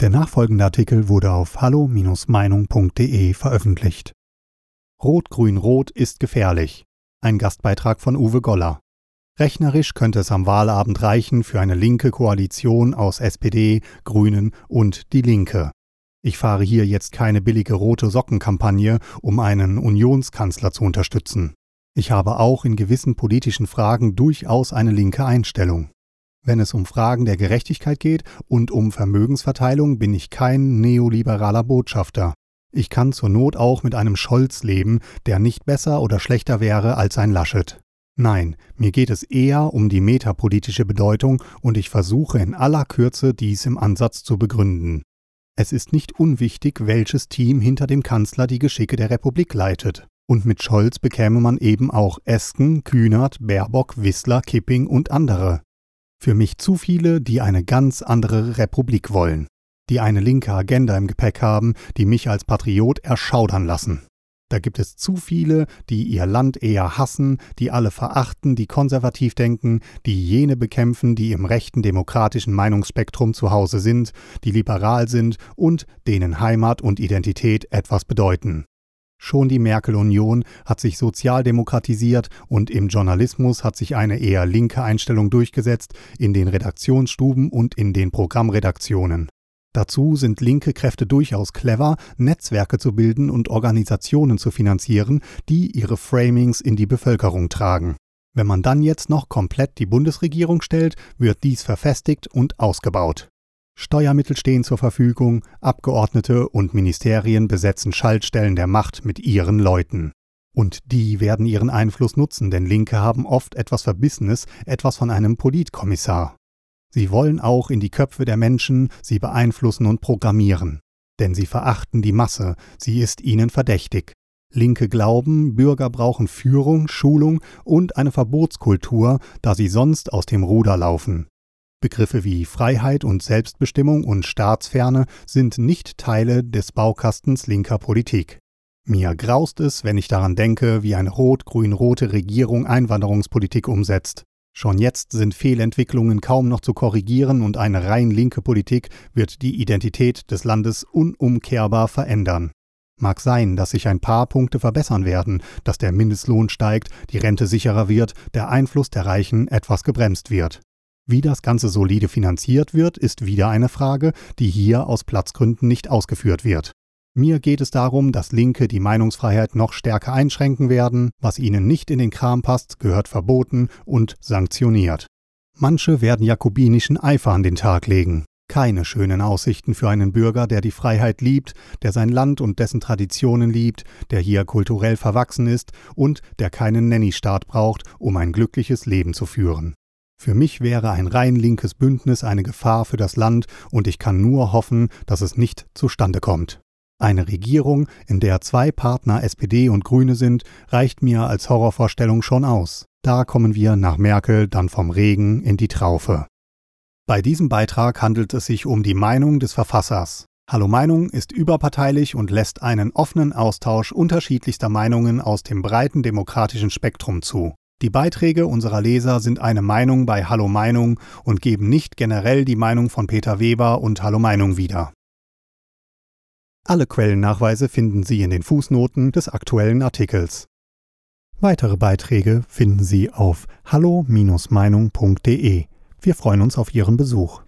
Der nachfolgende Artikel wurde auf hallo-meinung.de veröffentlicht. Rot-Grün-Rot ist gefährlich. Ein Gastbeitrag von Uwe Goller. Rechnerisch könnte es am Wahlabend reichen für eine linke Koalition aus SPD, Grünen und Die Linke. Ich fahre hier jetzt keine billige rote Sockenkampagne, um einen Unionskanzler zu unterstützen. Ich habe auch in gewissen politischen Fragen durchaus eine linke Einstellung. Wenn es um Fragen der Gerechtigkeit geht und um Vermögensverteilung, bin ich kein neoliberaler Botschafter. Ich kann zur Not auch mit einem Scholz leben, der nicht besser oder schlechter wäre als ein Laschet. Nein, mir geht es eher um die metapolitische Bedeutung und ich versuche in aller Kürze dies im Ansatz zu begründen. Es ist nicht unwichtig, welches Team hinter dem Kanzler die Geschicke der Republik leitet. Und mit Scholz bekäme man eben auch Esken, Kühnert, Baerbock, Wissler, Kipping und andere. Für mich zu viele, die eine ganz andere Republik wollen, die eine linke Agenda im Gepäck haben, die mich als Patriot erschaudern lassen. Da gibt es zu viele, die ihr Land eher hassen, die alle verachten, die konservativ denken, die jene bekämpfen, die im rechten demokratischen Meinungsspektrum zu Hause sind, die liberal sind und denen Heimat und Identität etwas bedeuten. Schon die Merkel-Union hat sich sozialdemokratisiert und im Journalismus hat sich eine eher linke Einstellung durchgesetzt, in den Redaktionsstuben und in den Programmredaktionen. Dazu sind linke Kräfte durchaus clever, Netzwerke zu bilden und Organisationen zu finanzieren, die ihre Framings in die Bevölkerung tragen. Wenn man dann jetzt noch komplett die Bundesregierung stellt, wird dies verfestigt und ausgebaut. Steuermittel stehen zur Verfügung, Abgeordnete und Ministerien besetzen Schaltstellen der Macht mit ihren Leuten. Und die werden ihren Einfluss nutzen, denn Linke haben oft etwas Verbissenes, etwas von einem Politkommissar. Sie wollen auch in die Köpfe der Menschen, sie beeinflussen und programmieren. Denn sie verachten die Masse, sie ist ihnen verdächtig. Linke glauben, Bürger brauchen Führung, Schulung und eine Verbotskultur, da sie sonst aus dem Ruder laufen. Begriffe wie Freiheit und Selbstbestimmung und Staatsferne sind nicht Teile des Baukastens linker Politik. Mir graust es, wenn ich daran denke, wie eine rot-grün-rote Regierung Einwanderungspolitik umsetzt. Schon jetzt sind Fehlentwicklungen kaum noch zu korrigieren und eine rein linke Politik wird die Identität des Landes unumkehrbar verändern. Mag sein, dass sich ein paar Punkte verbessern werden, dass der Mindestlohn steigt, die Rente sicherer wird, der Einfluss der Reichen etwas gebremst wird. Wie das Ganze solide finanziert wird, ist wieder eine Frage, die hier aus Platzgründen nicht ausgeführt wird. Mir geht es darum, dass Linke die Meinungsfreiheit noch stärker einschränken werden. Was ihnen nicht in den Kram passt, gehört verboten und sanktioniert. Manche werden jakobinischen Eifer an den Tag legen. Keine schönen Aussichten für einen Bürger, der die Freiheit liebt, der sein Land und dessen Traditionen liebt, der hier kulturell verwachsen ist und der keinen Nanny-Staat braucht, um ein glückliches Leben zu führen. Für mich wäre ein rein linkes Bündnis eine Gefahr für das Land und ich kann nur hoffen, dass es nicht zustande kommt. Eine Regierung, in der zwei Partner SPD und Grüne sind, reicht mir als Horrorvorstellung schon aus. Da kommen wir nach Merkel dann vom Regen in die Traufe. Bei diesem Beitrag handelt es sich um die Meinung des Verfassers. Hallo Meinung ist überparteilich und lässt einen offenen Austausch unterschiedlichster Meinungen aus dem breiten demokratischen Spektrum zu. Die Beiträge unserer Leser sind eine Meinung bei Hallo Meinung und geben nicht generell die Meinung von Peter Weber und Hallo Meinung wieder. Alle Quellennachweise finden Sie in den Fußnoten des aktuellen Artikels. Weitere Beiträge finden Sie auf hallo-meinung.de. Wir freuen uns auf Ihren Besuch.